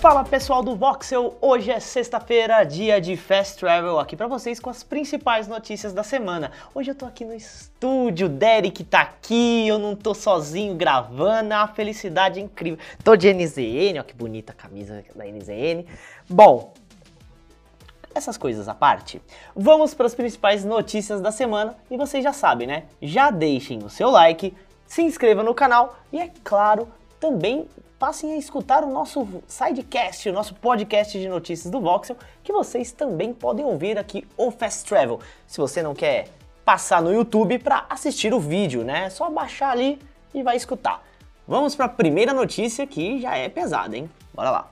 Fala pessoal do Voxel, hoje é sexta-feira, dia de Fast Travel, aqui pra vocês com as principais notícias da semana. Hoje eu tô aqui no estúdio, Derek tá aqui, eu não tô sozinho gravando, é uma felicidade incrível. Tô de NZN, ó que bonita a camisa da NZN. Bom, essas coisas à parte, vamos para as principais notícias da semana e vocês já sabem, né? Já deixem o seu like, se inscreva no canal e, é claro, também passem a escutar o nosso sidecast, o nosso podcast de notícias do Voxel, que vocês também podem ouvir aqui o Fast Travel. Se você não quer passar no YouTube para assistir o vídeo, né? É só baixar ali e vai escutar. Vamos para a primeira notícia que já é pesada, hein? Bora lá.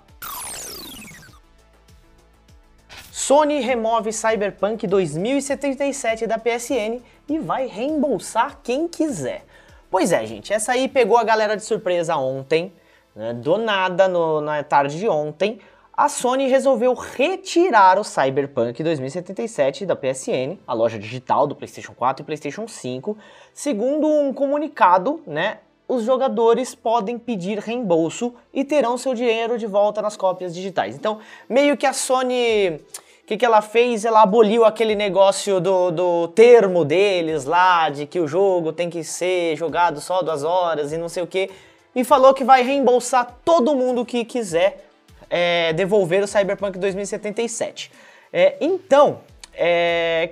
Sony remove Cyberpunk 2077 da PSN e vai reembolsar quem quiser. Pois é, gente, essa aí pegou a galera de surpresa ontem. Né? Do nada, no, na tarde de ontem, a Sony resolveu retirar o Cyberpunk 2077 da PSN, a loja digital do PlayStation 4 e PlayStation 5. Segundo um comunicado, né, os jogadores podem pedir reembolso e terão seu dinheiro de volta nas cópias digitais. Então, meio que a Sony. Que, que ela fez? Ela aboliu aquele negócio do, do termo deles lá, de que o jogo tem que ser jogado só duas horas e não sei o que e falou que vai reembolsar todo mundo que quiser é, devolver o Cyberpunk 2077. É, então, é,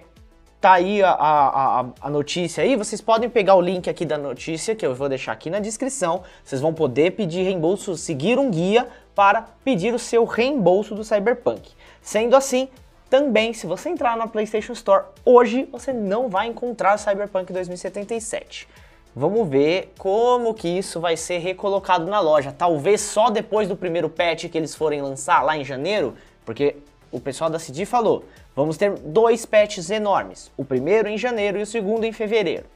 tá aí a, a, a, notícia aí, vocês podem pegar o link aqui da notícia, que eu vou deixar aqui na descrição, vocês vão poder pedir reembolso, seguir um guia para pedir o seu reembolso do Cyberpunk. Sendo assim, também, se você entrar na PlayStation Store hoje, você não vai encontrar Cyberpunk 2077. Vamos ver como que isso vai ser recolocado na loja. Talvez só depois do primeiro patch que eles forem lançar lá em janeiro, porque o pessoal da CD falou, vamos ter dois patches enormes. O primeiro em janeiro e o segundo em fevereiro.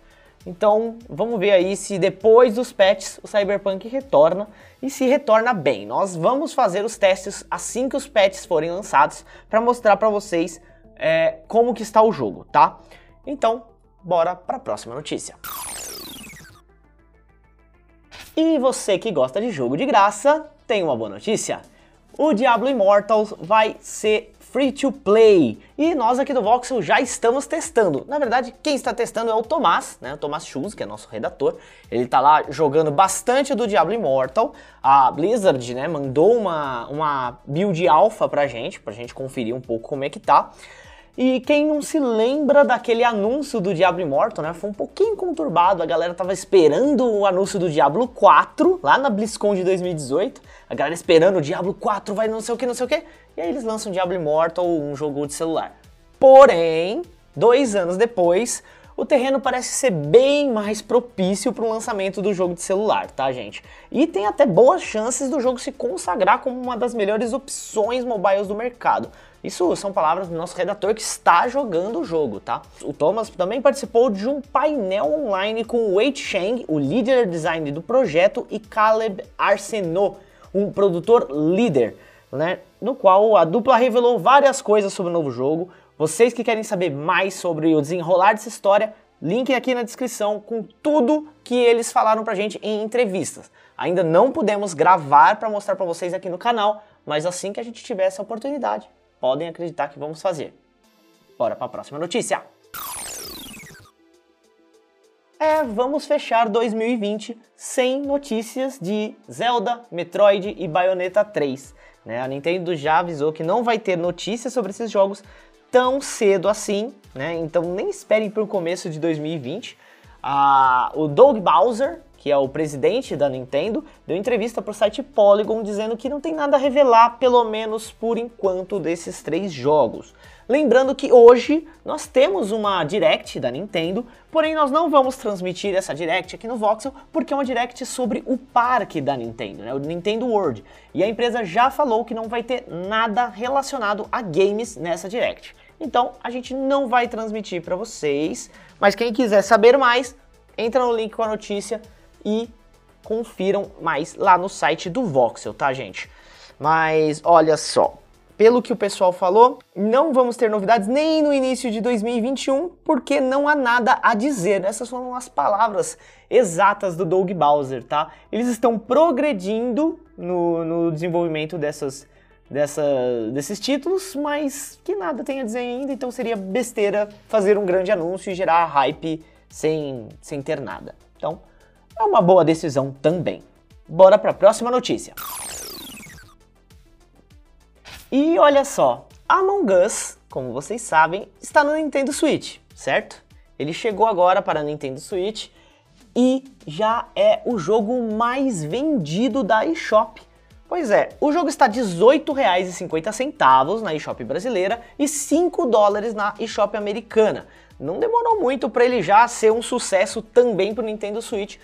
Então, vamos ver aí se depois dos patches o Cyberpunk retorna e se retorna bem. Nós vamos fazer os testes assim que os patches forem lançados para mostrar para vocês é, como que está o jogo, tá? Então, bora para a próxima notícia. E você que gosta de jogo de graça, tem uma boa notícia. O Diablo Immortals vai ser free to play. E nós aqui do Voxel já estamos testando. Na verdade, quem está testando é o Tomás, né? O Tomás Schultz, que é nosso redator. Ele está lá jogando bastante do Diablo Immortal. A Blizzard, né, mandou uma, uma build alpha pra gente, pra gente conferir um pouco como é que tá. E quem não se lembra daquele anúncio do Diablo Immortal, né? Foi um pouquinho conturbado. A galera tava esperando o anúncio do Diablo 4 lá na BlizzCon de 2018. A galera esperando o Diablo 4 vai não sei o que, não sei o que. E aí eles lançam o Diablo Immortal, um jogo de celular. Porém, dois anos depois, o terreno parece ser bem mais propício para o lançamento do jogo de celular, tá, gente? E tem até boas chances do jogo se consagrar como uma das melhores opções mobiles do mercado. Isso são palavras do nosso redator que está jogando o jogo, tá? O Thomas também participou de um painel online com Wei Cheng, o líder design do projeto, e Caleb Arsenault, um produtor líder, né? No qual a dupla revelou várias coisas sobre o novo jogo. Vocês que querem saber mais sobre o desenrolar dessa história, link aqui na descrição com tudo que eles falaram pra gente em entrevistas. Ainda não pudemos gravar para mostrar para vocês aqui no canal, mas assim que a gente tiver essa oportunidade, podem acreditar que vamos fazer. Bora para a próxima notícia. É, vamos fechar 2020 sem notícias de Zelda, Metroid e Bayonetta 3. Né? A Nintendo já avisou que não vai ter notícias sobre esses jogos tão cedo assim, né? Então nem esperem para o começo de 2020. Ah, o Doug Bowser, que é o presidente da Nintendo, deu entrevista para o site Polygon dizendo que não tem nada a revelar, pelo menos por enquanto, desses três jogos. Lembrando que hoje nós temos uma Direct da Nintendo, porém nós não vamos transmitir essa Direct aqui no Voxel, porque é uma Direct sobre o parque da Nintendo, né, o Nintendo World. E a empresa já falou que não vai ter nada relacionado a games nessa Direct. Então a gente não vai transmitir para vocês, mas quem quiser saber mais, entra no link com a notícia e confiram mais lá no site do Voxel, tá, gente? Mas olha só, pelo que o pessoal falou, não vamos ter novidades nem no início de 2021, porque não há nada a dizer. Essas foram as palavras exatas do Doug Bowser, tá? Eles estão progredindo no, no desenvolvimento dessas, dessa, desses títulos, mas que nada tem a dizer ainda, então seria besteira fazer um grande anúncio e gerar hype sem, sem ter nada. Então, é uma boa decisão também. Bora para a próxima notícia. E olha só, Among Us, como vocês sabem, está no Nintendo Switch, certo? Ele chegou agora para a Nintendo Switch e já é o jogo mais vendido da eShop. Pois é, o jogo está R$ 18,50 na eShop brasileira e 5 dólares na eShop americana. Não demorou muito para ele já ser um sucesso também para o Nintendo Switch,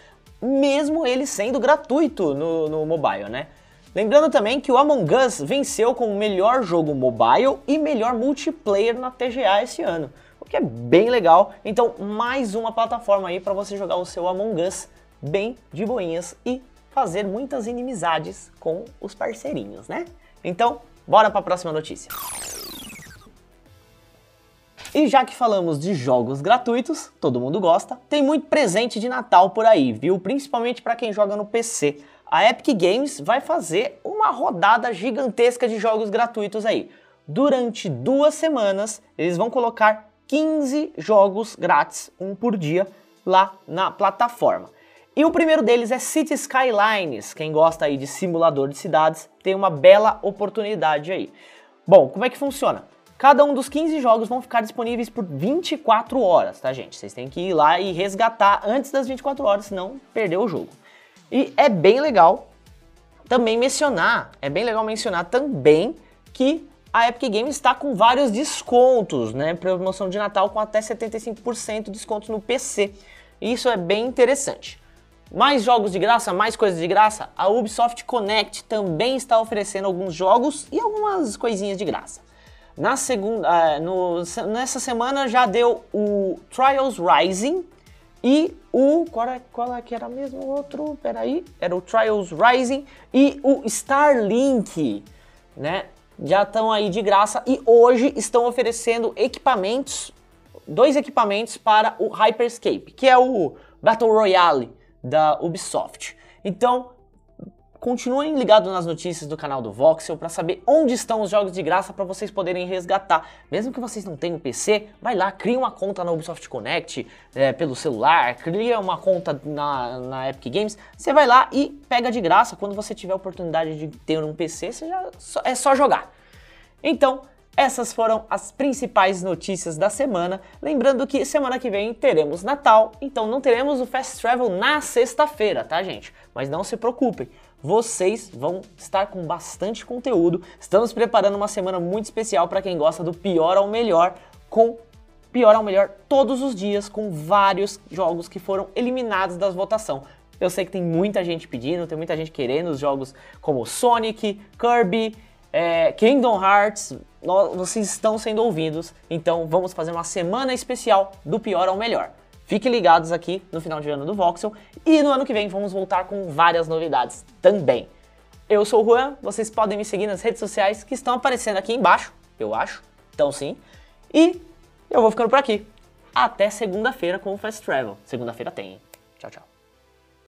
mesmo ele sendo gratuito no, no mobile, né? Lembrando também que o Among Us venceu como melhor jogo mobile e melhor multiplayer na TGA esse ano, o que é bem legal. Então, mais uma plataforma aí para você jogar o seu Among Us bem de boinhas e fazer muitas inimizades com os parceirinhos, né? Então, bora para a próxima notícia. E já que falamos de jogos gratuitos, todo mundo gosta, tem muito presente de Natal por aí, viu? Principalmente para quem joga no PC. A Epic Games vai fazer uma rodada gigantesca de jogos gratuitos aí. Durante duas semanas, eles vão colocar 15 jogos grátis, um por dia, lá na plataforma. E o primeiro deles é City Skylines. Quem gosta aí de simulador de cidades tem uma bela oportunidade aí. Bom, como é que funciona? Cada um dos 15 jogos vão ficar disponíveis por 24 horas, tá, gente? Vocês têm que ir lá e resgatar antes das 24 horas, senão perdeu o jogo. E é bem legal também mencionar, é bem legal mencionar também que a Epic Games está com vários descontos, né? Promoção de Natal com até 75% de desconto no PC. Isso é bem interessante. Mais jogos de graça, mais coisas de graça? A Ubisoft Connect também está oferecendo alguns jogos e algumas coisinhas de graça. Na segunda, uh, no, nessa semana já deu o Trials Rising e o. Qual, é, qual é que era mesmo o outro? Peraí. Era o Trials Rising e o Starlink, né? Já estão aí de graça e hoje estão oferecendo equipamentos, dois equipamentos para o Hyperscape, que é o Battle Royale da Ubisoft. Então, Continuem ligados nas notícias do canal do Voxel para saber onde estão os jogos de graça para vocês poderem resgatar. Mesmo que vocês não tenham PC, vai lá, cria uma conta na Ubisoft Connect é, pelo celular, cria uma conta na, na Epic Games, você vai lá e pega de graça. Quando você tiver a oportunidade de ter um PC, já, é só jogar. Então, essas foram as principais notícias da semana. Lembrando que semana que vem teremos Natal, então não teremos o Fast Travel na sexta-feira, tá, gente? Mas não se preocupem, vocês vão estar com bastante conteúdo. Estamos preparando uma semana muito especial para quem gosta do pior ao melhor, com pior ao melhor todos os dias, com vários jogos que foram eliminados das votação. Eu sei que tem muita gente pedindo, tem muita gente querendo os jogos como Sonic, Kirby, é, Kingdom Hearts. Vocês estão sendo ouvidos, então vamos fazer uma semana especial do pior ao melhor. Fiquem ligados aqui no final de ano do Voxel e no ano que vem vamos voltar com várias novidades também. Eu sou o Juan, vocês podem me seguir nas redes sociais que estão aparecendo aqui embaixo, eu acho, então sim. E eu vou ficando por aqui. Até segunda-feira com o Fast Travel. Segunda-feira tem. Tchau, tchau.